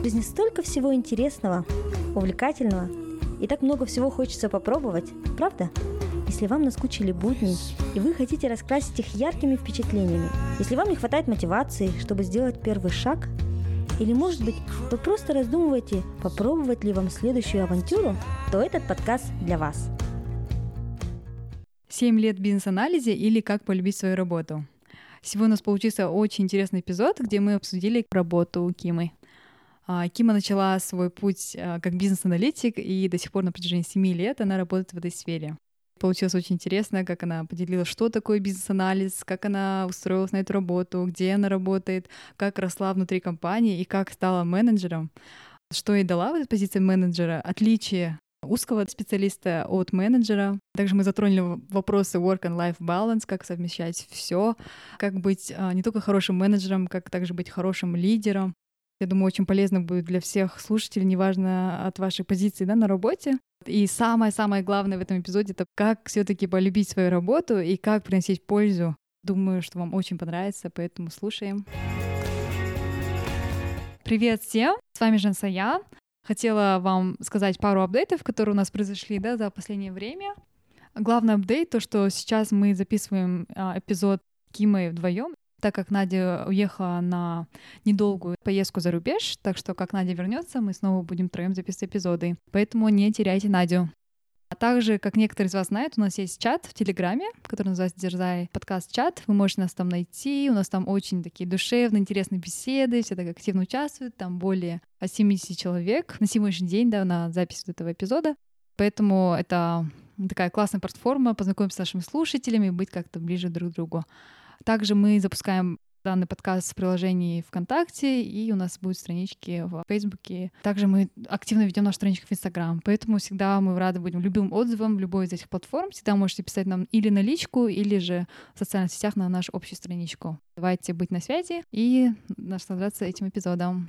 В жизни столько всего интересного, увлекательного, и так много всего хочется попробовать, правда? Если вам наскучили будни, и вы хотите раскрасить их яркими впечатлениями, если вам не хватает мотивации, чтобы сделать первый шаг, или, может быть, вы просто раздумываете, попробовать ли вам следующую авантюру, то этот подкаст для вас. «7 лет бизнес-анализе» или «Как полюбить свою работу». Сегодня у нас получился очень интересный эпизод, где мы обсудили работу Кимы. А, Кима начала свой путь а, как бизнес-аналитик, и до сих пор на протяжении 7 лет она работает в этой сфере. Получилось очень интересно, как она поделилась, что такое бизнес-анализ, как она устроилась на эту работу, где она работает, как росла внутри компании и как стала менеджером. Что ей дала в этой позиции менеджера? Отличие узкого специалиста от менеджера. Также мы затронули вопросы work and life balance, как совмещать все, как быть а, не только хорошим менеджером, как также быть хорошим лидером, я думаю, очень полезно будет для всех слушателей, неважно от вашей позиции да, на работе. И самое-самое главное в этом эпизоде — это как все таки полюбить свою работу и как приносить пользу. Думаю, что вам очень понравится, поэтому слушаем. Привет всем! С вами Жан Сая. Хотела вам сказать пару апдейтов, которые у нас произошли да, за последнее время. Главный апдейт — то, что сейчас мы записываем а, эпизод Кимой вдвоем так как Надя уехала на недолгую поездку за рубеж, так что как Надя вернется, мы снова будем троем записывать эпизоды. Поэтому не теряйте Надю. А также, как некоторые из вас знают, у нас есть чат в Телеграме, который называется «Дерзай подкаст чат». Вы можете нас там найти. У нас там очень такие душевные, интересные беседы. Все так активно участвуют. Там более 70 человек на сегодняшний день, да, на запись вот этого эпизода. Поэтому это такая классная платформа познакомиться с нашими слушателями, быть как-то ближе друг к другу. Также мы запускаем данный подкаст в приложении ВКонтакте, и у нас будут странички в Фейсбуке. Также мы активно ведем нашу страничку в Инстаграм, поэтому всегда мы рады будем любым отзывам любой из этих платформ. Всегда можете писать нам или на личку, или же в социальных сетях на нашу общую страничку. Давайте быть на связи и наслаждаться этим эпизодом.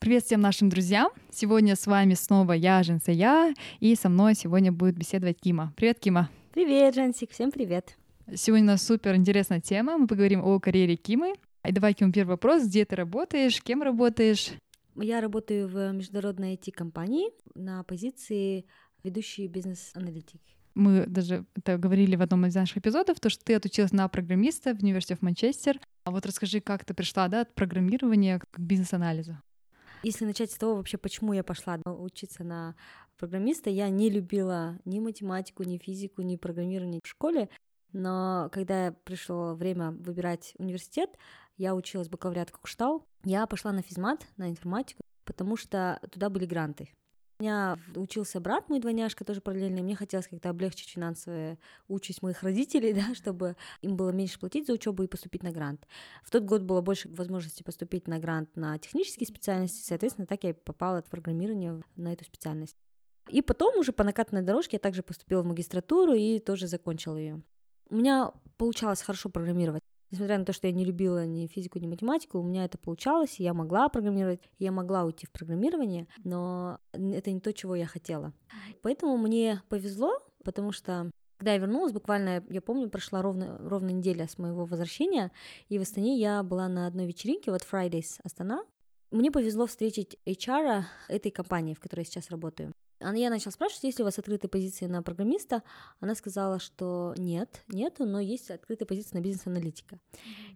Привет всем нашим друзьям! Сегодня с вами снова я, Женсая, и со мной сегодня будет беседовать Кима. Привет, Кима! Привет, Жансик, всем привет. Сегодня у нас супер интересная тема. Мы поговорим о карьере Кимы. И давай, Ким, первый вопрос. Где ты работаешь? Кем работаешь? Я работаю в международной IT-компании на позиции ведущей бизнес-аналитик. Мы даже это говорили в одном из наших эпизодов, то, что ты отучилась на программиста в университете в Манчестер. А вот расскажи, как ты пришла да, от программирования к бизнес-анализу. Если начать с того вообще, почему я пошла учиться на программиста, я не любила ни математику, ни физику, ни программирование в школе, но когда пришло время выбирать университет, я училась бакалавриат Кукштау, я пошла на физмат, на информатику, потому что туда были гранты. У меня учился брат мой двойняшка, тоже параллельно, и мне хотелось как-то облегчить финансовую участь моих родителей, да, чтобы им было меньше платить за учебу и поступить на грант. В тот год было больше возможности поступить на грант на технические специальности, соответственно, так я попала в программирование на эту специальность. И потом уже по накатанной дорожке я также поступила в магистратуру и тоже закончила ее. У меня получалось хорошо программировать. Несмотря на то, что я не любила ни физику, ни математику, у меня это получалось, я могла программировать, я могла уйти в программирование, но это не то, чего я хотела. Поэтому мне повезло, потому что когда я вернулась, буквально, я помню, прошла ровно, ровно неделя с моего возвращения, и в Астане я была на одной вечеринке, вот Fridays Астана. Мне повезло встретить HR этой компании, в которой я сейчас работаю. Я начала спрашивать, есть ли у вас открытые позиции на программиста. Она сказала, что нет, нету, но есть открытые позиции на бизнес-аналитика.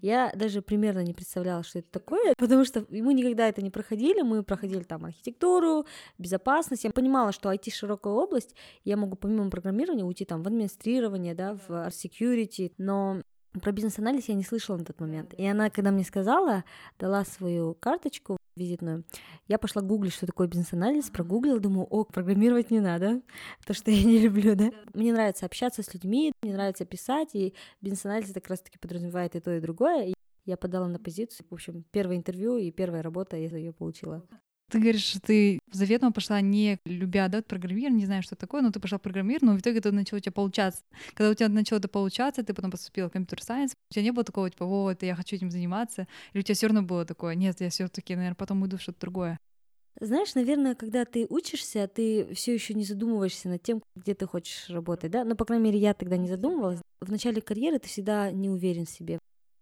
Я даже примерно не представляла, что это такое, потому что мы никогда это не проходили. Мы проходили там архитектуру, безопасность. Я понимала, что IT широкая область, я могу помимо программирования уйти там в администрирование, да, в security, но про бизнес-анализ я не слышала на тот момент. И она, когда мне сказала, дала свою карточку визитную, я пошла гуглить, что такое бизнес-анализ, прогуглила, думаю, о, программировать не надо, то, что я не люблю, да. Мне нравится общаться с людьми, мне нравится писать, и бизнес-анализ как раз-таки подразумевает и то, и другое. И я подала на позицию, в общем, первое интервью и первая работа, я ее получила. Ты говоришь, что ты заветно пошла не любя, да, программирование, не знаю, что такое, но ты пошла программировать, но в итоге это начало у тебя получаться. Когда у тебя начало это получаться, ты потом поступила в компьютер сайенс, у тебя не было такого, типа, вот, я хочу этим заниматься, или у тебя все равно было такое, нет, я все таки наверное, потом уйду в что-то другое. Знаешь, наверное, когда ты учишься, ты все еще не задумываешься над тем, где ты хочешь работать, да? Но, по крайней мере, я тогда не задумывалась. В начале карьеры ты всегда не уверен в себе.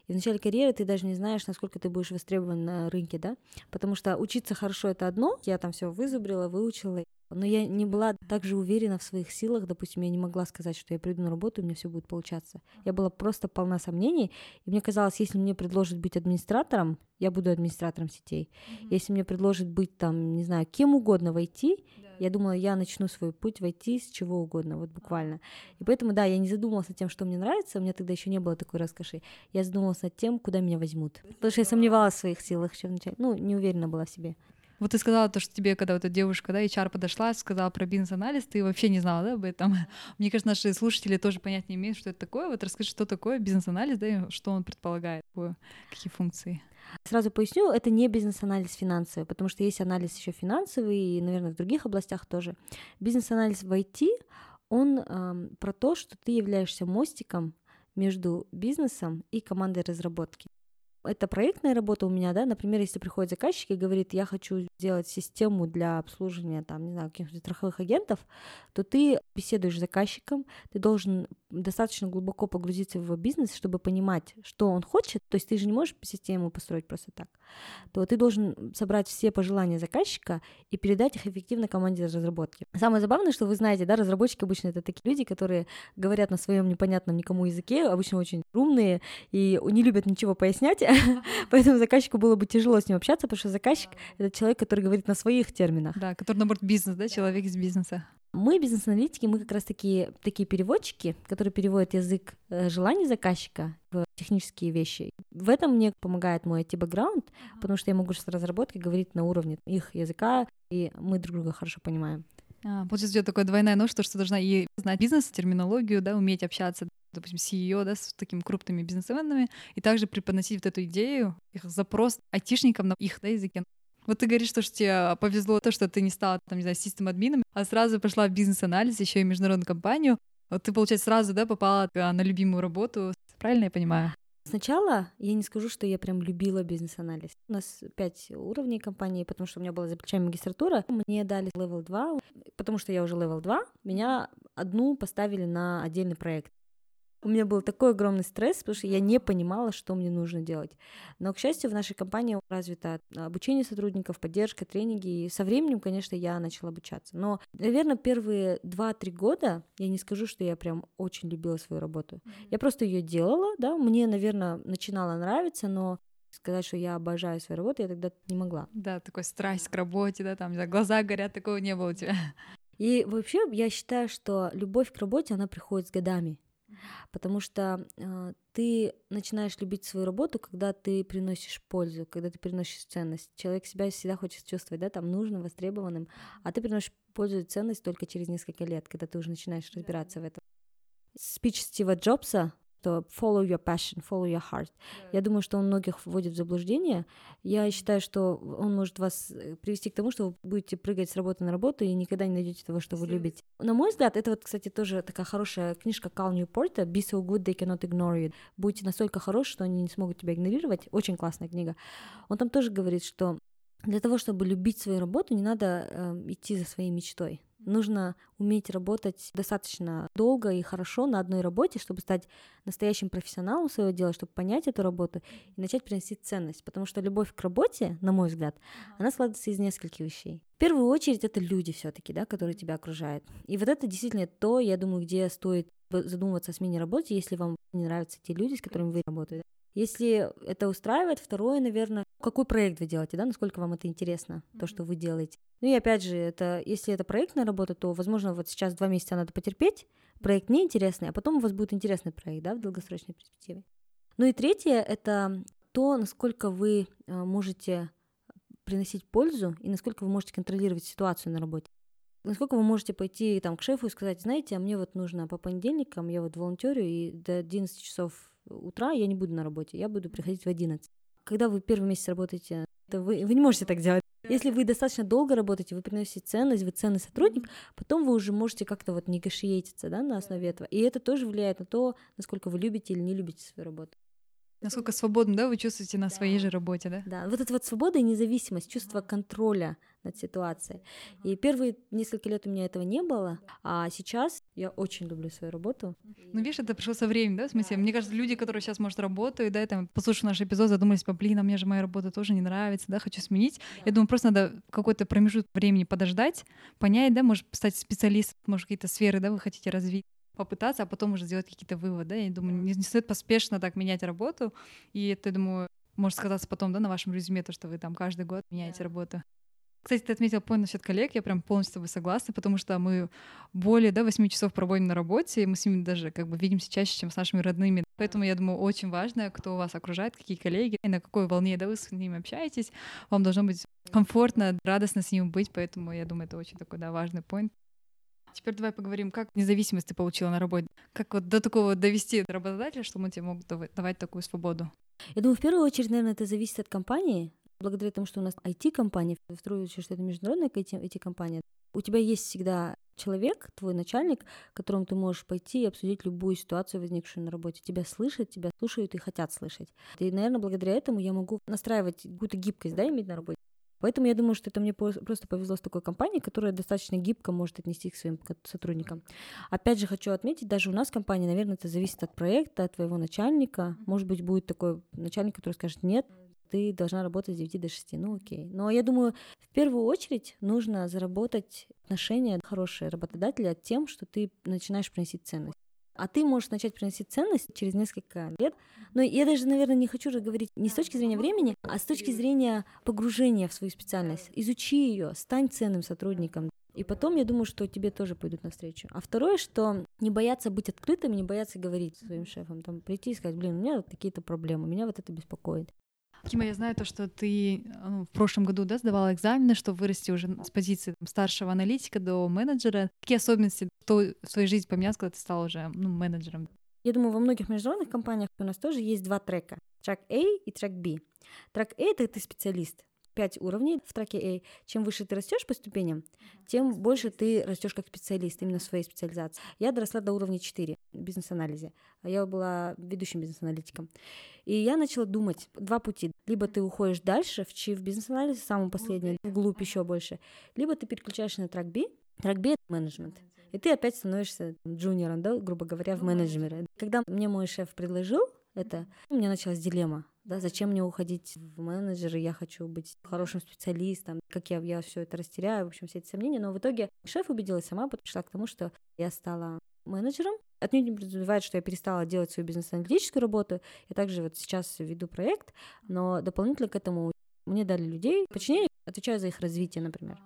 И в начале карьеры ты даже не знаешь, насколько ты будешь востребован на рынке, да, потому что учиться хорошо — это одно, я там все вызубрила, выучила, но я не была также уверена в своих силах, допустим, я не могла сказать, что я приду на работу, и у меня все будет получаться. Я была просто полна сомнений, и мне казалось, если мне предложат быть администратором, я буду администратором сетей. Mm-hmm. Если мне предложат быть там, не знаю, кем угодно войти, да. Я думала, я начну свой путь войти с чего угодно, вот буквально. И поэтому, да, я не задумывалась над тем, что мне нравится, у меня тогда еще не было такой роскоши. Я задумывалась над тем, куда меня возьмут. Потому что я сомневалась в своих силах еще вначале, ну, не уверена была в себе. Вот ты сказала то, что тебе, когда вот эта девушка, да, HR подошла, сказала про бизнес-анализ, ты вообще не знала, да, об этом. Мне кажется, наши слушатели тоже понять не имеют, что это такое. Вот расскажи, что такое бизнес-анализ, да, и что он предполагает, какие функции. Сразу поясню, это не бизнес-анализ финансовый, потому что есть анализ еще финансовый и, наверное, в других областях тоже. Бизнес-анализ в IT, он э, про то, что ты являешься мостиком между бизнесом и командой разработки это проектная работа у меня, да, например, если приходит заказчик и говорит, я хочу сделать систему для обслуживания, там, не знаю, каких-то страховых агентов, то ты беседуешь с заказчиком, ты должен достаточно глубоко погрузиться в его бизнес, чтобы понимать, что он хочет, то есть ты же не можешь систему построить просто так, то ты должен собрать все пожелания заказчика и передать их эффективно команде разработки. Самое забавное, что вы знаете, да, разработчики обычно это такие люди, которые говорят на своем непонятном никому языке, обычно очень умные и не любят ничего пояснять, поэтому заказчику было бы тяжело с ним общаться, потому что заказчик — это человек, который говорит на своих терминах. Да, который, наоборот, бизнес, да, человек из бизнеса. Мы, бизнес-аналитики, мы как раз такие, такие переводчики, которые переводят язык э, желаний заказчика в технические вещи. В этом мне помогает мой IT-бэкграунд, потому что я могу с разработкой говорить на уровне их языка, и мы друг друга хорошо понимаем. А, получается, у тебя такое двойное нож, что, что должна и знать бизнес, терминологию, да, уметь общаться, допустим, CEO, да, с такими крупными бизнесменами, и также преподносить вот эту идею, их запрос айтишникам на их да, языке. Вот ты говоришь, что, что тебе повезло то, что ты не стала, там, не знаю, систем-админом, а сразу пошла в бизнес-анализ, еще и международную компанию. Вот ты, получается, сразу, да, попала а, на любимую работу. Правильно я понимаю? Сначала я не скажу, что я прям любила бизнес-анализ. У нас пять уровней компании, потому что у меня была за плечами магистратура. Мне дали level 2, потому что я уже level 2. Меня одну поставили на отдельный проект. У меня был такой огромный стресс, потому что я не понимала, что мне нужно делать. Но, к счастью, в нашей компании развито обучение сотрудников, поддержка, тренинги. И со временем, конечно, я начала обучаться. Но, наверное, первые 2-3 года я не скажу, что я прям очень любила свою работу. Mm-hmm. Я просто ее делала, да, мне, наверное, начинало нравиться, но сказать, что я обожаю свою работу, я тогда не могла. Да, такой страсть к работе, да, там, да, глаза горят, такого не было у тебя. И вообще я считаю, что любовь к работе, она приходит с годами потому что э, ты начинаешь любить свою работу, когда ты приносишь пользу, когда ты приносишь ценность. Человек себя всегда хочет чувствовать, да, там нужным, востребованным, а ты приносишь пользу и ценность только через несколько лет, когда ты уже начинаешь разбираться в этом. Спич Стива Джобса что follow your passion, follow your heart. Yeah. Я думаю, что он многих вводит в заблуждение. Я считаю, что он может вас э, привести к тому, что вы будете прыгать с работы на работу и никогда не найдете того, что вы любите. На мой взгляд, это вот, кстати, тоже такая хорошая книжка Кал Ньюпорта «Be so good they cannot ignore you». Будьте настолько хорош, что они не смогут тебя игнорировать. Очень классная книга. Он там тоже говорит, что для того, чтобы любить свою работу, не надо э, идти за своей мечтой. Нужно уметь работать достаточно долго и хорошо на одной работе, чтобы стать настоящим профессионалом своего дела, чтобы понять эту работу и начать приносить ценность. Потому что любовь к работе, на мой взгляд, она складывается из нескольких вещей. В первую очередь это люди все-таки, да, которые тебя окружают. И вот это действительно то, я думаю, где стоит задумываться о смене работы, если вам не нравятся те люди, с которыми вы работаете. Если это устраивает, второе, наверное, какой проект вы делаете, да, насколько вам это интересно, mm-hmm. то, что вы делаете. Ну и опять же, это, если это проектная работа, то, возможно, вот сейчас два месяца надо потерпеть, проект неинтересный, а потом у вас будет интересный проект, да, в долгосрочной перспективе. Ну и третье — это то, насколько вы э, можете приносить пользу и насколько вы можете контролировать ситуацию на работе. Насколько вы можете пойти там к шефу и сказать, знаете, а мне вот нужно по понедельникам, я вот волонтерю, и до 11 часов утра я не буду на работе, я буду приходить в 11. Когда вы первый месяц работаете, то вы, вы не можете так делать. Если вы достаточно долго работаете, вы приносите ценность, вы ценный сотрудник, потом вы уже можете как-то вот негашиетиться да, на основе этого. И это тоже влияет на то, насколько вы любите или не любите свою работу. Насколько свободно, да, вы чувствуете на да. своей же работе, да? Да, вот эта вот свобода и независимость, чувство контроля над ситуацией. И первые несколько лет у меня этого не было, а сейчас я очень люблю свою работу. Ну, видишь, это пришло со временем, да, в смысле? Да. Мне кажется, люди, которые сейчас, может, работают, да, там, послушав наш эпизод, задумались, блин, а мне же моя работа тоже не нравится, да, хочу сменить. Да. Я думаю, просто надо какой-то промежуток времени подождать, понять, да, может, стать специалистом, может, какие-то сферы, да, вы хотите развить попытаться, а потом уже сделать какие-то выводы. Я думаю, не, не стоит поспешно так менять работу. И это, я думаю, может сказаться потом, да, на вашем резюме, то, что вы там каждый год меняете работу. Кстати, ты отметил point насчет коллег, я прям полностью с тобой согласна, потому что мы более да, 8 часов проводим на работе, и мы с ними даже как бы видимся чаще, чем с нашими родными. Поэтому я думаю, очень важно, кто вас окружает, какие коллеги, и на какой волне да, вы с ними общаетесь. Вам должно быть комфортно, радостно с ними быть, поэтому я думаю, это очень такой да, важный point. Теперь давай поговорим, как независимость ты получила на работе. Как вот до такого довести работодателя, что мы тебе могут давать такую свободу? Я думаю, в первую очередь, наверное, это зависит от компании. Благодаря тому, что у нас IT-компания, в вторую очередь, что это международная IT-компания, у тебя есть всегда человек, твой начальник, к которому ты можешь пойти и обсудить любую ситуацию, возникшую на работе. Тебя слышат, тебя слушают и хотят слышать. И, наверное, благодаря этому я могу настраивать какую-то гибкость, да, иметь на работе. Поэтому я думаю, что это мне просто повезло с такой компанией, которая достаточно гибко может отнести к своим сотрудникам. Опять же, хочу отметить, даже у нас в компании, наверное, это зависит от проекта, от твоего начальника. Может быть, будет такой начальник, который скажет, нет, ты должна работать с 9 до 6. Ну, окей. Но я думаю, в первую очередь нужно заработать отношения хорошие работодателя тем, что ты начинаешь приносить ценность а ты можешь начать приносить ценность через несколько лет. Но я даже, наверное, не хочу говорить не с точки зрения времени, а с точки зрения погружения в свою специальность. Изучи ее, стань ценным сотрудником. И потом, я думаю, что тебе тоже пойдут навстречу. А второе, что не бояться быть открытым, не бояться говорить своим шефам, там, прийти и сказать, блин, у меня вот такие-то проблемы, меня вот это беспокоит. Кима, я знаю то, что ты ну, в прошлом году да, сдавала экзамены, что вырасти уже с позиции там, старшего аналитика до менеджера. Какие особенности кто в своей жизни поменялось, когда ты стал уже ну, менеджером? Я думаю, во многих международных компаниях у нас тоже есть два трека. Трек A и трек B. Трек A — это ты специалист. Пять уровней в траке A. Чем выше ты растешь по ступеням, тем больше ты растешь как специалист именно в своей специализации. Я доросла до уровня 4 в бизнес-анализе. Я была ведущим бизнес-аналитиком. И я начала думать два пути. Либо ты уходишь дальше в чиф бизнес-анализ, самый последний, вглубь еще больше, либо ты переключаешься на трек B. Трек B — это менеджмент. И ты опять становишься джуниором, да, грубо говоря, в менеджере. Когда мне мой шеф предложил это, у меня началась дилемма да, зачем мне уходить в менеджеры, я хочу быть хорошим специалистом, как я, я все это растеряю, в общем, все эти сомнения, но в итоге шеф убедилась сама, пришла к тому, что я стала менеджером. Отнюдь не подразумевает, что я перестала делать свою бизнес-аналитическую работу. Я также вот сейчас веду проект, но дополнительно к этому мне дали людей, подчинение, отвечаю за их развитие, например.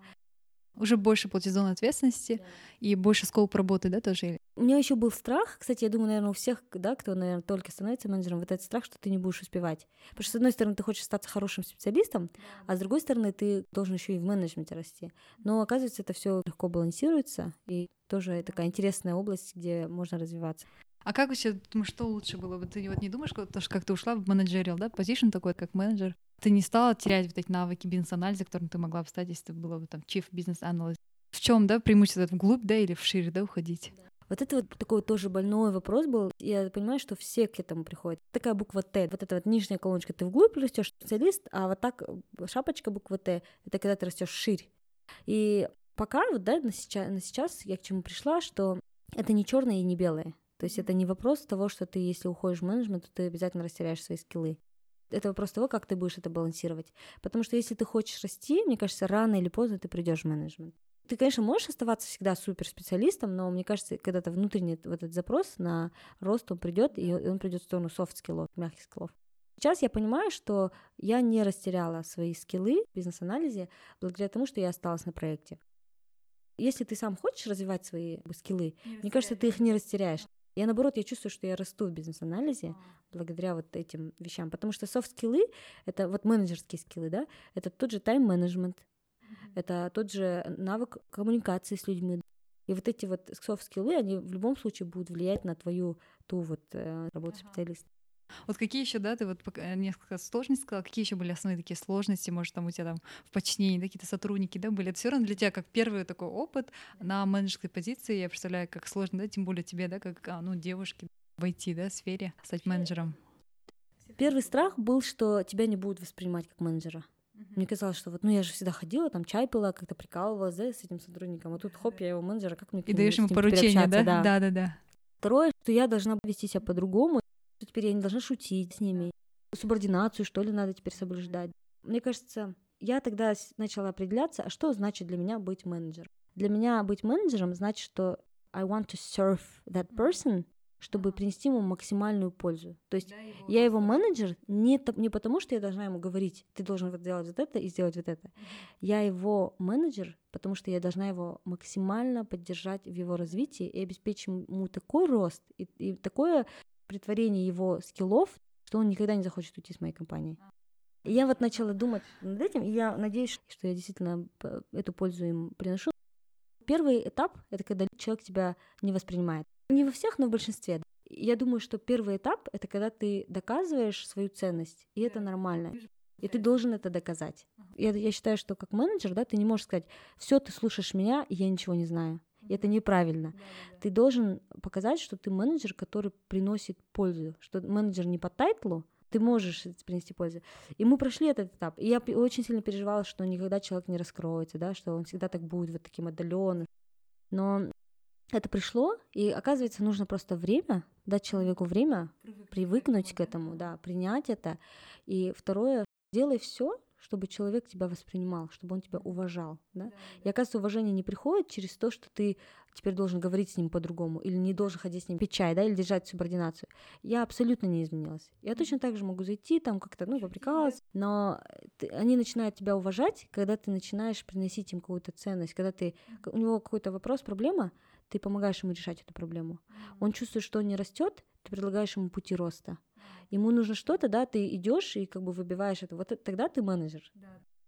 Уже больше платить зоны ответственности да. и больше скоп работы, да, тоже? У меня еще был страх, кстати, я думаю, наверное, у всех, да, кто, наверное, только становится менеджером, вот этот страх, что ты не будешь успевать. Потому что, с одной стороны, ты хочешь стать хорошим специалистом, а с другой стороны, ты должен еще и в менеджменте расти. Но оказывается, это все легко балансируется, и тоже такая интересная область, где можно развиваться. А как вообще, думаешь, что лучше было бы? Ты вот не думаешь, что как ты ушла в менеджерил, да, позишн такой, как менеджер? Ты не стала терять вот эти навыки бизнес-анализа, которым ты могла бы стать, если ты была бы там chief бизнес анализ В чем, да, преимущество вглубь, да, или вширь, да, уходить? Вот это вот такой тоже больной вопрос был. Я понимаю, что все к этому приходят. Такая буква Т, вот эта вот нижняя колоночка, ты вглубь растешь специалист, а вот так шапочка буква Т, это когда ты растешь ширь. И пока вот, да, на сейчас, на сейчас я к чему пришла, что это не черное и не белое. То есть это не вопрос того, что ты, если уходишь в менеджмент, то ты обязательно растеряешь свои скиллы. Это вопрос того, как ты будешь это балансировать. Потому что если ты хочешь расти, мне кажется, рано или поздно ты придешь в менеджмент. Ты, конечно, можешь оставаться всегда суперспециалистом, но мне кажется, когда-то внутренний вот этот запрос на рост, он придет, и он придет в сторону софт-скиллов, мягких скиллов. Сейчас я понимаю, что я не растеряла свои скиллы в бизнес-анализе благодаря тому, что я осталась на проекте. Если ты сам хочешь развивать свои скиллы, мне кажется, ты их не растеряешь. Я наоборот, я чувствую, что я расту в бизнес-анализе а. благодаря вот этим вещам, потому что софт-скиллы — это вот менеджерские скиллы, да, это тот же тайм-менеджмент, это тот же навык коммуникации с людьми. И вот эти вот софт-скиллы, они в любом случае будут влиять на твою ту вот э, работу специалиста. Вот какие еще, да, ты вот несколько сложностей сказала, какие еще были основные такие сложности, может, там у тебя там в подчинении какие-то сотрудники, да, были? Это все равно для тебя как первый такой опыт на менеджерской позиции, я представляю, как сложно, да, тем более тебе, да, как, а, ну, девушке войти, да, в сфере, стать менеджером. Первый страх был, что тебя не будут воспринимать как менеджера. Мне казалось, что вот, ну я же всегда ходила, там чай пила, как-то прикалывалась, да, с этим сотрудником, а тут хоп, я его менеджера, как мне И даешь ему поручение, да? Да, да, да. Второе, что я должна вести себя по-другому, теперь я не должна шутить с ними, субординацию, что ли, надо теперь соблюдать. Мне кажется, я тогда начала определяться, а что значит для меня быть менеджером. Для меня быть менеджером значит, что I want to serve that person, чтобы принести ему максимальную пользу. То есть да, его я его менеджер не, не потому, что я должна ему говорить, ты должен вот сделать вот это и сделать вот это. Я его менеджер, потому что я должна его максимально поддержать в его развитии и обеспечить ему такой рост и, и такое притворение его скиллов, что он никогда не захочет уйти с моей компании. Я вот начала думать над этим, и я надеюсь, что я действительно эту пользу им приношу. Первый этап — это когда человек тебя не воспринимает. Не во всех, но в большинстве. Я думаю, что первый этап — это когда ты доказываешь свою ценность, и это нормально. И ты должен это доказать. Я, я считаю, что как менеджер, да, ты не можешь сказать, все, ты слушаешь меня, и я ничего не знаю. Это неправильно. Ты должен показать, что ты менеджер, который приносит пользу, что менеджер не по тайтлу, ты можешь принести пользу. И мы прошли этот этап. И я очень сильно переживала, что никогда человек не раскроется, да, что он всегда так будет вот таким отдаленным. Но это пришло, и оказывается, нужно просто время, дать человеку время, привыкнуть, привыкнуть к этому, да, принять это. И второе, делай все, чтобы человек тебя воспринимал, чтобы он тебя уважал. Да? Да, да. И оказывается, уважение не приходит через то, что ты теперь должен говорить с ним по-другому, или не должен ходить с ним пить чай, да, или держать субординацию. Я абсолютно не изменилась. Я точно так же могу зайти, там как-то, ну, поприкалываться, но ты, они начинают тебя уважать, когда ты начинаешь приносить им какую-то ценность, когда ты, у него какой-то вопрос, проблема, ты помогаешь ему решать эту проблему. Он чувствует, что он не растет, ты предлагаешь ему пути роста. Ему нужно что-то, да, ты идешь и как бы выбиваешь это. Вот тогда ты менеджер.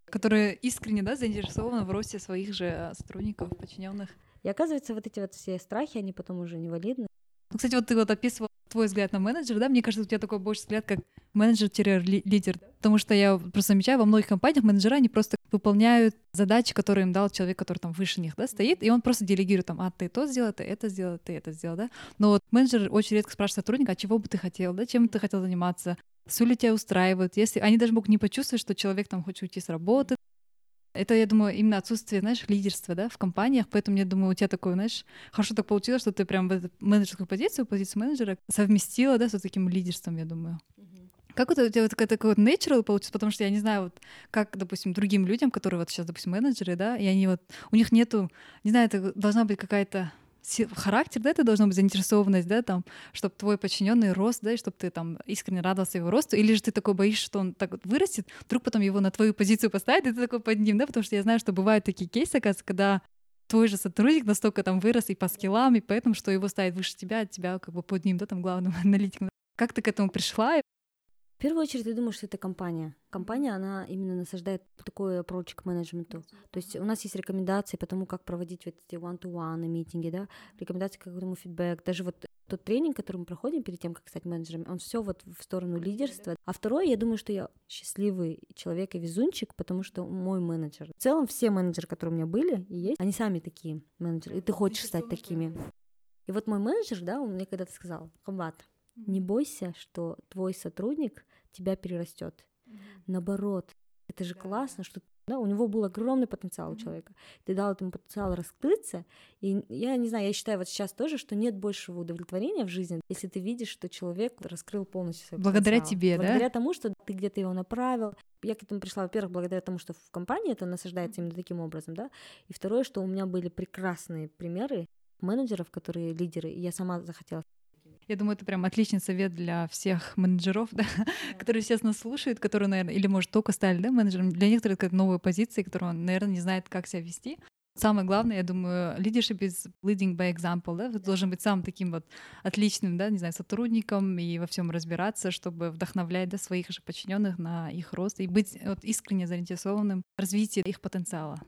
Который искренне, да, заинтересован в росте своих же э, сотрудников, подчиненных. И оказывается, вот эти вот все страхи, они потом уже невалидны. Ну, кстати, вот ты вот описывал твой взгляд на менеджера, да? Мне кажется, у тебя такой больше взгляд как менеджер-лидер. Потому что я просто замечаю, во многих компаниях менеджера, они просто выполняют задачи, которые им дал человек, который там выше них, да, стоит, и он просто делегирует там, а ты то сделал, ты это сделал, ты это сделал, да. Но вот менеджер очень редко спрашивает сотрудника, а чего бы ты хотел, да, чем ты хотел заниматься, все ли тебя устраивает, если они даже могут не почувствовать, что человек там хочет уйти с работы, это, я думаю, именно отсутствие, знаешь, лидерства, да, в компаниях, поэтому я думаю, у тебя такое, знаешь, хорошо так получилось, что ты прям в эту менеджерскую позицию, позицию менеджера совместила, да, с вот таким лидерством, я думаю. Как у тебя вот такой вот natural получится, потому что я не знаю, вот как, допустим, другим людям, которые вот сейчас, допустим, менеджеры, да, и они вот, у них нету, не знаю, это должна быть какая-то характер, да, это должна быть заинтересованность, да, там, чтобы твой подчиненный рос, да, и чтобы ты там искренне радовался его росту, или же ты такой боишься, что он так вот вырастет, вдруг потом его на твою позицию поставит, и ты такой под ним, да, потому что я знаю, что бывают такие кейсы, оказывается, когда твой же сотрудник настолько там вырос и по скиллам, и поэтому, что его ставит выше тебя, а тебя как бы под ним, да, там главным аналитиком. Как ты к этому пришла? В первую очередь, я думаю, что это компания. Компания, она именно насаждает такой approach к менеджменту. То есть у нас есть рекомендации по тому, как проводить вот эти one-to-one митинги, да, рекомендации к этому фидбэк. Даже вот тот тренинг, который мы проходим перед тем, как стать менеджером, он все вот в сторону лидерства. А второе, я думаю, что я счастливый человек и везунчик, потому что мой менеджер. В целом все менеджеры, которые у меня были и есть, они сами такие менеджеры, и ты хочешь стать такими. И вот мой менеджер, да, он мне когда-то сказал, Хамбат, не бойся, что твой сотрудник тебя перерастет. Mm-hmm. Наоборот, это же да. классно, что да, у него был огромный потенциал mm-hmm. у человека. Ты дал этому потенциалу раскрыться. И я не знаю, я считаю вот сейчас тоже, что нет большего удовлетворения в жизни, если ты видишь, что человек раскрыл полностью свой Благодаря потенциал. тебе, Благодаря да? Благодаря тому, что ты где-то его направил. Я к этому пришла, во-первых, благодаря тому, что в компании это насаждается именно таким образом, да. И второе, что у меня были прекрасные примеры менеджеров, которые лидеры, и я сама захотела я думаю, это прям отличный совет для всех менеджеров, да, которые сейчас нас слушают, которые, наверное, или, может, только стали да, менеджером. Для некоторых это как новые позиции, которые он, наверное, не знает, как себя вести. Самое главное, я думаю, leadership is leading by example, да, ты должен быть самым таким вот отличным, да, не знаю, сотрудником и во всем разбираться, чтобы вдохновлять, да, своих же подчиненных на их рост и быть вот, искренне заинтересованным в развитии их потенциала.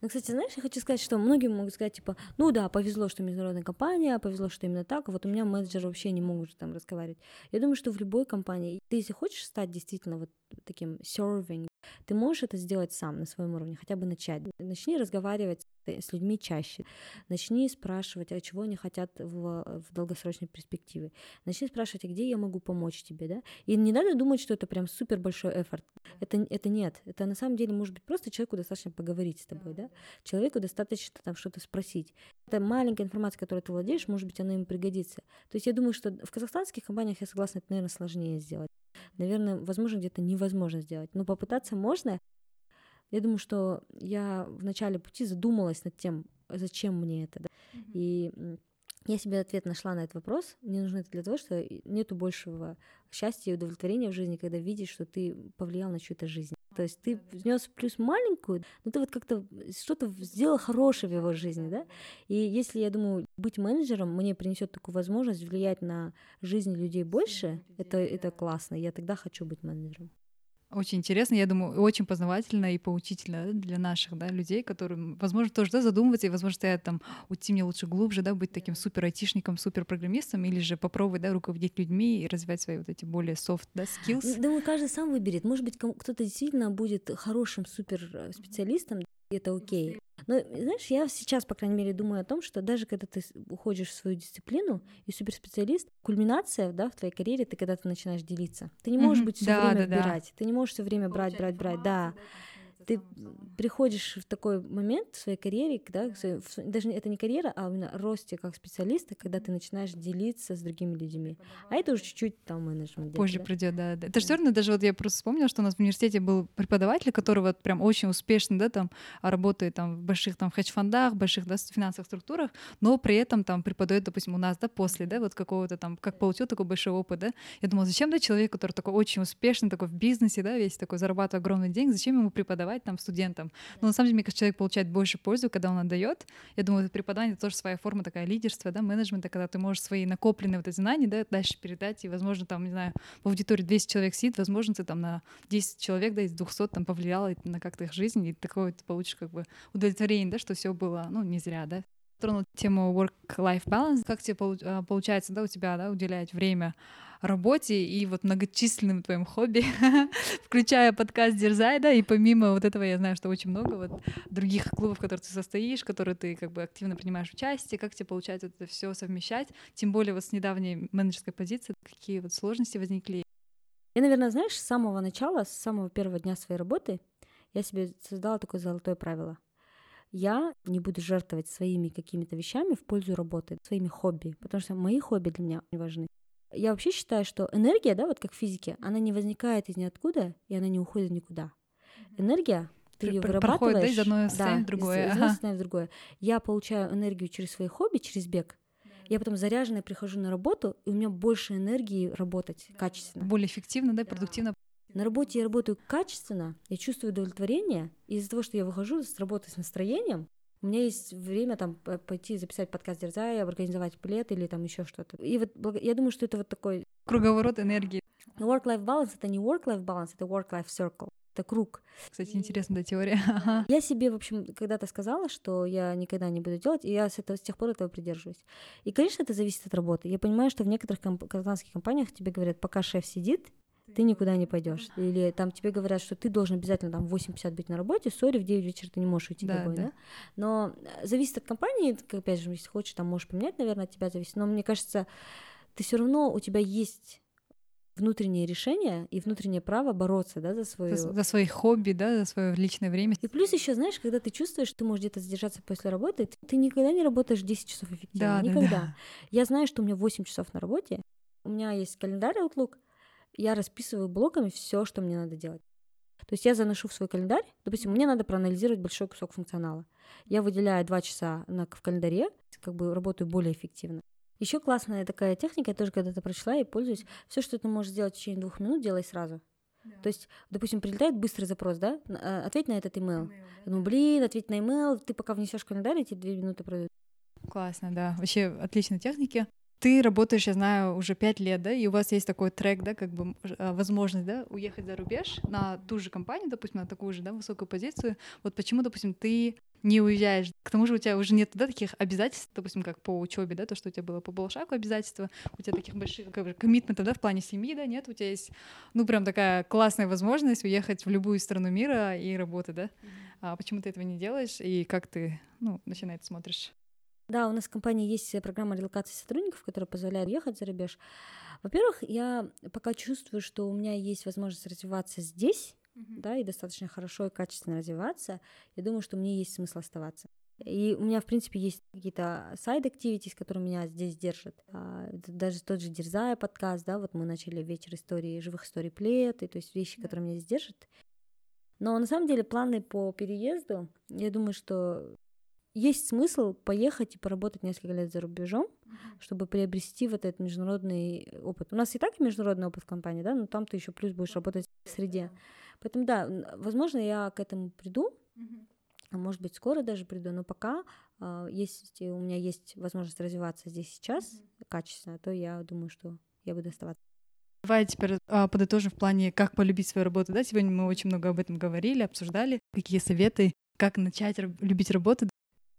Ну, кстати, знаешь, я хочу сказать, что многие могут сказать, типа, ну да, повезло, что международная компания, повезло, что именно так, вот у меня менеджеры вообще не могут там разговаривать. Я думаю, что в любой компании, ты если хочешь стать действительно вот таким serving, ты можешь это сделать сам на своем уровне, хотя бы начать. Начни разговаривать с людьми чаще. Начни спрашивать, а чего они хотят в, в долгосрочной перспективе. Начни спрашивать, а где я могу помочь тебе, да? И не надо думать, что это прям супер большой эфорт. Это, это нет. Это на самом деле может быть просто человеку достаточно поговорить с тобой, да? Человеку достаточно там что-то спросить. Это маленькая информация, которой ты владеешь, может быть, она им пригодится. То есть я думаю, что в казахстанских компаниях, я согласна, это, наверное, сложнее сделать. Наверное, возможно, где-то невозможно сделать. Но попытаться можно, я думаю, что я в начале пути задумалась над тем, зачем мне это. Да? Mm-hmm. И я себе ответ нашла на этот вопрос. Мне нужно это для того, что нету большего счастья и удовлетворения в жизни, когда видишь, что ты повлиял на чью-то жизнь. То есть ты внес плюс маленькую, но ты вот как-то что-то сделал хорошее в его жизни, да? И если, я думаю, быть менеджером мне принесет такую возможность влиять на жизнь людей больше, это, это классно. Я тогда хочу быть менеджером. Очень интересно, я думаю, очень познавательно и поучительно для наших да, людей, которые, возможно, тоже да, задумываться и, возможно, стоят там, уйти мне лучше глубже, да, быть таким супер айтишником, супер программистом, или же попробовать да, руководить людьми и развивать свои вот эти более soft да, skills. Думаю, каждый сам выберет. Может быть, кто-то действительно будет хорошим супер специалистом, и это окей. Но, знаешь, я сейчас, по крайней мере, думаю о том, что даже когда ты уходишь в свою дисциплину и суперспециалист, кульминация, да, в твоей карьере, ты когда ты начинаешь делиться. Ты не можешь mm-hmm. быть все да, время да, выбирать. Да. Ты не можешь все время брать, брать, брать. Да ты приходишь в такой момент в своей карьере, когда даже это не карьера, а именно росте как специалиста, когда ты начинаешь делиться с другими людьми. А это уже чуть-чуть там менеджмент. Позже да? придет, да, да. Это же все равно даже вот я просто вспомнила, что у нас в университете был преподаватель, который вот прям очень успешно, да, там работает там в больших там хедж-фондах, больших да, финансовых структурах, но при этом там преподает, допустим, у нас, да, после, да, вот какого-то там, как получил такой большой опыт, да. Я думала, зачем, да, человек, который такой очень успешный, такой в бизнесе, да, весь такой зарабатывает огромный деньги, зачем ему преподавать преподавать там студентам. Но на самом деле, мне кажется, человек получает больше пользы, когда он отдает. Я думаю, это преподавание тоже своя форма такая лидерства, да, менеджмента, когда ты можешь свои накопленные вот эти знания, да, дальше передать, и, возможно, там, не знаю, в аудитории 200 человек сидит, возможно, ты там на 10 человек, да, из 200 там повлиял на как-то их жизнь, и такое ты получишь как бы удовлетворение, да, что все было, ну, не зря, да. Тронул тему work-life balance. Как тебе а, получается, да, у тебя, да, уделять время работе и вот многочисленным твоим хобби, включая подкаст Дерзай, да, и помимо вот этого я знаю, что очень много вот других клубов, в которых ты состоишь, в которые ты как бы активно принимаешь участие, как тебе получается это все совмещать, тем более вот с недавней менеджерской позиции, какие вот сложности возникли? Я, наверное, знаешь, с самого начала, с самого первого дня своей работы я себе создала такое золотое правило. Я не буду жертвовать своими какими-то вещами в пользу работы, своими хобби, потому что мои хобби для меня важны. Я вообще считаю, что энергия, да, вот как в физике, она не возникает из ниоткуда, и она не уходит никуда. Энергия, ты ее вырабатываешь. Проходит, да, из одной состояния да, в другое. Из, из ага. в другое. Я получаю энергию через свои хобби, через бег. Я потом заряженная прихожу на работу, и у меня больше энергии работать качественно. Более эффективно, да, продуктивно. На работе я работаю качественно, я чувствую удовлетворение, и из-за того, что я выхожу с работы с настроением, у меня есть время там пойти записать подкаст Дерзая, организовать плед или там еще что-то. И вот я думаю, что это вот такой... Круговорот энергии. Work-life balance — это не work-life balance, это work-life circle. Это круг. Кстати, интересная теория. Я себе, в общем, когда-то сказала, что я никогда не буду делать, и я с, этого, с тех пор этого придерживаюсь. И, конечно, это зависит от работы. Я понимаю, что в некоторых комп- казахстанских компаниях тебе говорят, пока шеф сидит, ты никуда не пойдешь. Или там тебе говорят, что ты должен обязательно там в 8.50 быть на работе, сори, в 9 вечера ты не можешь уйти да, домой, да. да? Но э, зависит от компании, опять же, если хочешь, там можешь поменять, наверное, от тебя зависит. Но мне кажется, ты все равно у тебя есть внутреннее решение и внутреннее право бороться, да, за свое... За, за свои хобби, да, за свое личное время. И плюс еще, знаешь, когда ты чувствуешь, что ты можешь где-то задержаться после работы, ты, ты никогда не работаешь 10 часов эффективно. Да, никогда. Да, да. Я знаю, что у меня 8 часов на работе, у меня есть календарь Outlook, я расписываю блоками все, что мне надо делать. То есть я заношу в свой календарь, допустим, мне надо проанализировать большой кусок функционала. Я выделяю два часа на, в календаре, как бы работаю более эффективно. Еще классная такая техника, я тоже когда-то прочла и пользуюсь. Все, что ты можешь сделать в течение двух минут, делай сразу. Да. То есть, допустим, прилетает быстрый запрос, да, а, ответь на этот email. email да? Ну, блин, ответь на email, ты пока внесешь календарь, эти две минуты пройдут. Классно, да. Вообще отличные техники ты работаешь, я знаю, уже пять лет, да, и у вас есть такой трек, да, как бы а, возможность, да, уехать за рубеж на ту же компанию, допустим, на такую же, да, высокую позицию. Вот почему, допустим, ты не уезжаешь. К тому же у тебя уже нет да, таких обязательств, допустим, как по учебе, да, то, что у тебя было по Балшаку обязательства, у тебя таких больших как бы, коммитментов, да, в плане семьи, да, нет, у тебя есть, ну, прям такая классная возможность уехать в любую страну мира и работать, да. Mm-hmm. А почему ты этого не делаешь и как ты, ну, на это смотришь? Да, у нас в компании есть программа релокации сотрудников, которая позволяет ехать за рубеж. Во-первых, я пока чувствую, что у меня есть возможность развиваться здесь, mm-hmm. да, и достаточно хорошо и качественно развиваться, я думаю, что мне есть смысл оставаться. И у меня, в принципе, есть какие-то сайд-активитис, которые меня здесь держат. А, даже тот же Дерзая подкаст, да, вот мы начали вечер истории, живых историй плеты, то есть вещи, которые меня здесь держат. Но на самом деле планы по переезду, я думаю, что есть смысл поехать и поработать несколько лет за рубежом, чтобы приобрести вот этот международный опыт. У нас и так международный опыт в компании, да, но там ты еще плюс будешь работать в среде. Поэтому да, возможно, я к этому приду, а может быть, скоро даже приду, но пока э, если у меня есть возможность развиваться здесь сейчас качественно, то я думаю, что я буду оставаться. Давай теперь а, подытожим в плане, как полюбить свою работу. Да, сегодня мы очень много об этом говорили, обсуждали, какие советы, как начать любить работу.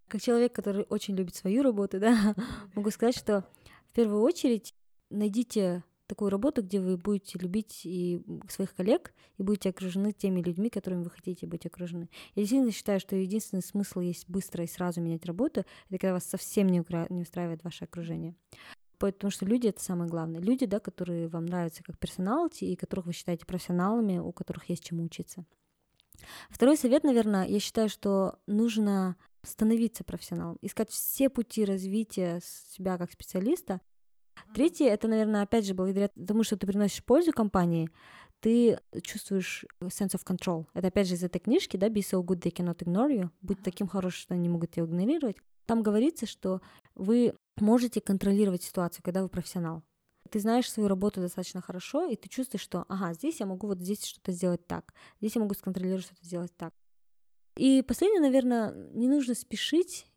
Как человек, который очень любит свою работу, да, могу сказать, что в первую очередь найдите такую работу, где вы будете любить и своих коллег и будете окружены теми людьми, которыми вы хотите быть окружены. Я действительно считаю, что единственный смысл есть быстро и сразу менять работу, это когда вас совсем не, укра... не устраивает ваше окружение. Потому что люди — это самое главное. Люди, да, которые вам нравятся как персоналити и которых вы считаете профессионалами, у которых есть чему учиться. Второй совет, наверное, я считаю, что нужно становиться профессионалом, искать все пути развития себя как специалиста, Третье, это, наверное, опять же, благодаря тому, что ты приносишь пользу компании, ты чувствуешь sense of control. Это опять же из этой книжки, да, Be so good they cannot ignore you. Будь таким хорошим, что они могут тебя игнорировать. Там говорится, что вы можете контролировать ситуацию, когда вы профессионал. Ты знаешь свою работу достаточно хорошо, и ты чувствуешь, что, ага, здесь я могу вот здесь что-то сделать так, здесь я могу сконтролировать что-то сделать так. И последнее, наверное, не нужно спешить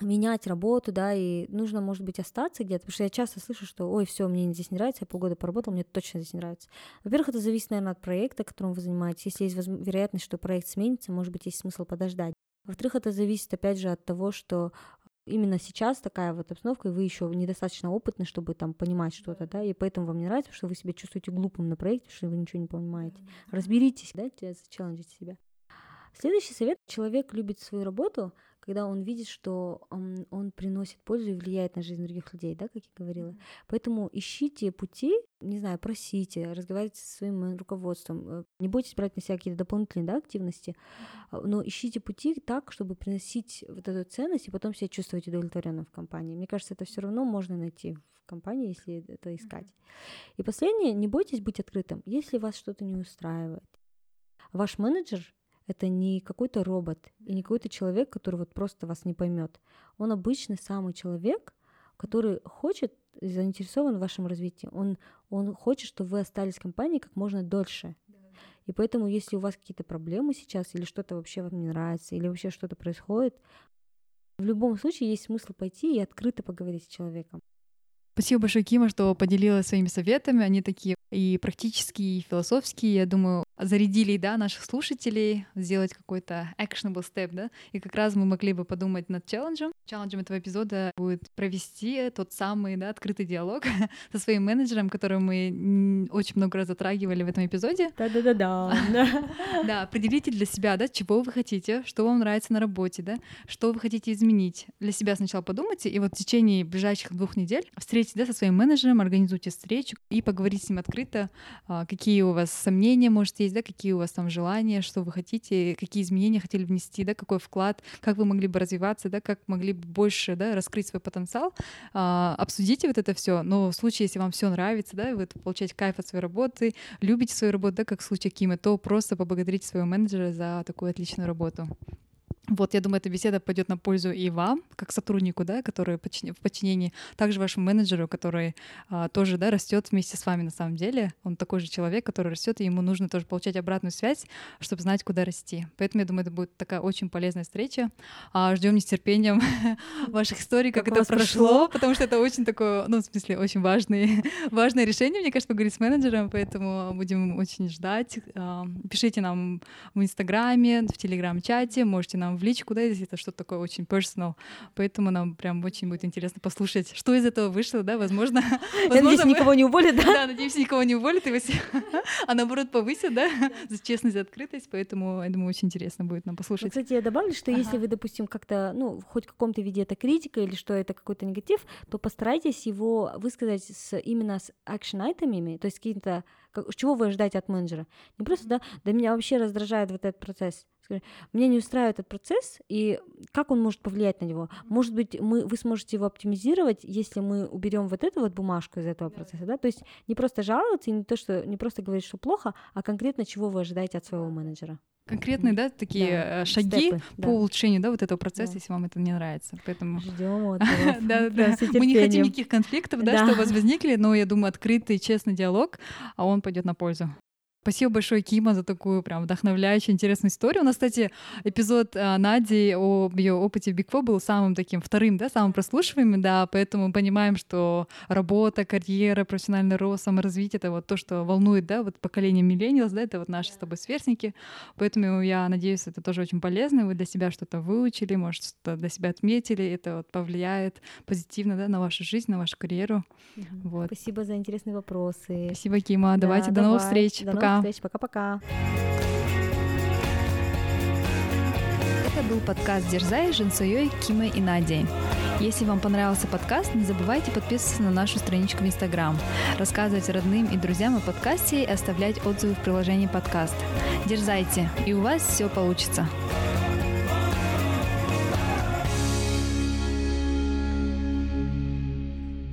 менять работу, да, и нужно, может быть, остаться где-то, потому что я часто слышу, что, ой, все, мне здесь не нравится, я полгода поработал, мне точно здесь не нравится. Во-первых, это зависит, наверное, от проекта, которым вы занимаетесь. Если есть вероятность, что проект сменится, может быть, есть смысл подождать. Во-вторых, это зависит, опять же, от того, что именно сейчас такая вот обстановка, и вы еще недостаточно опытны, чтобы там понимать что-то, да, и поэтому вам не нравится, что вы себя чувствуете глупым на проекте, что вы ничего не понимаете. Разберитесь, да, челленджите себя. Следующий совет. Человек любит свою работу, когда он видит, что он, он приносит пользу и влияет на жизнь других людей, да, как я говорила. Поэтому ищите пути, не знаю, просите, разговаривайте со своим руководством, э, не бойтесь брать на себя какие-то дополнительные да, активности, а, но ищите пути так, чтобы приносить вот эту ценность и потом себя чувствовать удовлетворенным в компании. Мне кажется, это все равно можно найти в компании, если это искать. И последнее, не бойтесь быть открытым. Если вас что-то не устраивает, ваш менеджер это не какой-то робот и не какой-то человек, который вот просто вас не поймет. Он обычный самый человек, который хочет заинтересован в вашем развитии. Он, он хочет, чтобы вы остались в компании как можно дольше. И поэтому, если у вас какие-то проблемы сейчас, или что-то вообще вам не нравится, или вообще что-то происходит, в любом случае есть смысл пойти и открыто поговорить с человеком. Спасибо большое, Кима, что поделилась своими советами. Они такие и практические, и философские. Я думаю, зарядили да, наших слушателей сделать какой-то actionable step, да, и как раз мы могли бы подумать над челленджем. Челленджем этого эпизода будет провести тот самый да, открытый диалог со своим менеджером, который мы очень много раз затрагивали в этом эпизоде. Да-да-да-да. Да, определите для себя, да, чего вы хотите, что вам нравится на работе, да, что вы хотите изменить. Для себя сначала подумайте, и вот в течение ближайших двух недель встретитесь да, со своим менеджером, организуйте встречу и поговорите с ним открыто, а, какие у вас сомнения, может, есть, да, какие у вас там желания, что вы хотите, какие изменения хотели внести, да, какой вклад, как вы могли бы развиваться, да, как могли бы больше, да, раскрыть свой потенциал, а, обсудите вот это все. Но в случае, если вам все нравится, да, вы получаете кайф от своей работы, любите свою работу, да, как в случае Кимы, то просто поблагодарите своего менеджера за такую отличную работу. Вот, я думаю, эта беседа пойдет на пользу и вам, как сотруднику, да, который в подчинении, также вашему менеджеру, который а, тоже, да, растет вместе с вами на самом деле. Он такой же человек, который растет, и ему нужно тоже получать обратную связь, чтобы знать, куда расти. Поэтому я думаю, это будет такая очень полезная встреча. А, ждем нетерпением ваших историй, как, как это прошло, потому что это очень такое, ну, в смысле, очень важное, важное решение, мне кажется, поговорить с менеджером, поэтому будем очень ждать. А, пишите нам в Инстаграме, в Телеграм-чате, можете нам в личку, да, если это что-то такое очень personal. Поэтому нам прям очень будет интересно послушать, что из этого вышло, да, возможно. Я надеюсь, никого не уволят, да? Да, надеюсь, никого не уволят, и а наоборот повысят, да, за честность и открытость, поэтому, я думаю, очень интересно будет нам послушать. Кстати, я добавлю, что если вы, допустим, как-то, ну, хоть в каком-то виде это критика или что это какой-то негатив, то постарайтесь его высказать с, именно с action item ами, то есть какие-то как, чего вы ожидаете от менеджера? Не просто, да, да меня вообще раздражает вот этот процесс. Мне не устраивает этот процесс, и как он может повлиять на него? Может быть, мы, вы сможете его оптимизировать, если мы уберем вот эту вот бумажку из этого процесса, да? То есть не просто жаловаться, и не то, что не просто говорить, что плохо, а конкретно чего вы ожидаете от своего менеджера конкретные, да, такие да, э, шаги степы, по да. улучшению, да, вот этого процесса, да. если вам это не нравится. Поэтому ждем да, да. Мы не хотим никаких конфликтов, да, что у вас возникли, но я думаю, открытый, честный диалог, а он пойдет на пользу. Спасибо большое, Кима, за такую прям вдохновляющую, интересную историю. У нас, кстати, эпизод а, Нади об ее опыте в Four был самым таким вторым, да, самым прослушиваемым, да, поэтому мы понимаем, что работа, карьера, профессиональный рост, саморазвитие — это вот то, что волнует, да, вот поколение миллениалс, да, это вот наши с тобой сверстники, поэтому я надеюсь, это тоже очень полезно, вы для себя что-то выучили, может, что-то для себя отметили, это вот повлияет позитивно, да, на вашу жизнь, на вашу карьеру. Вот. Спасибо за интересные вопросы. Спасибо, Кима. Да, Давайте, до новых встреч. До Пока. Новых встреч. Пока-пока. Это был подкаст «Дерзай» с Жансуей, Кимой и Надей. Если вам понравился подкаст, не забывайте подписываться на нашу страничку в Инстаграм, рассказывать родным и друзьям о подкасте и оставлять отзывы в приложении подкаст. Дерзайте, и у вас все получится.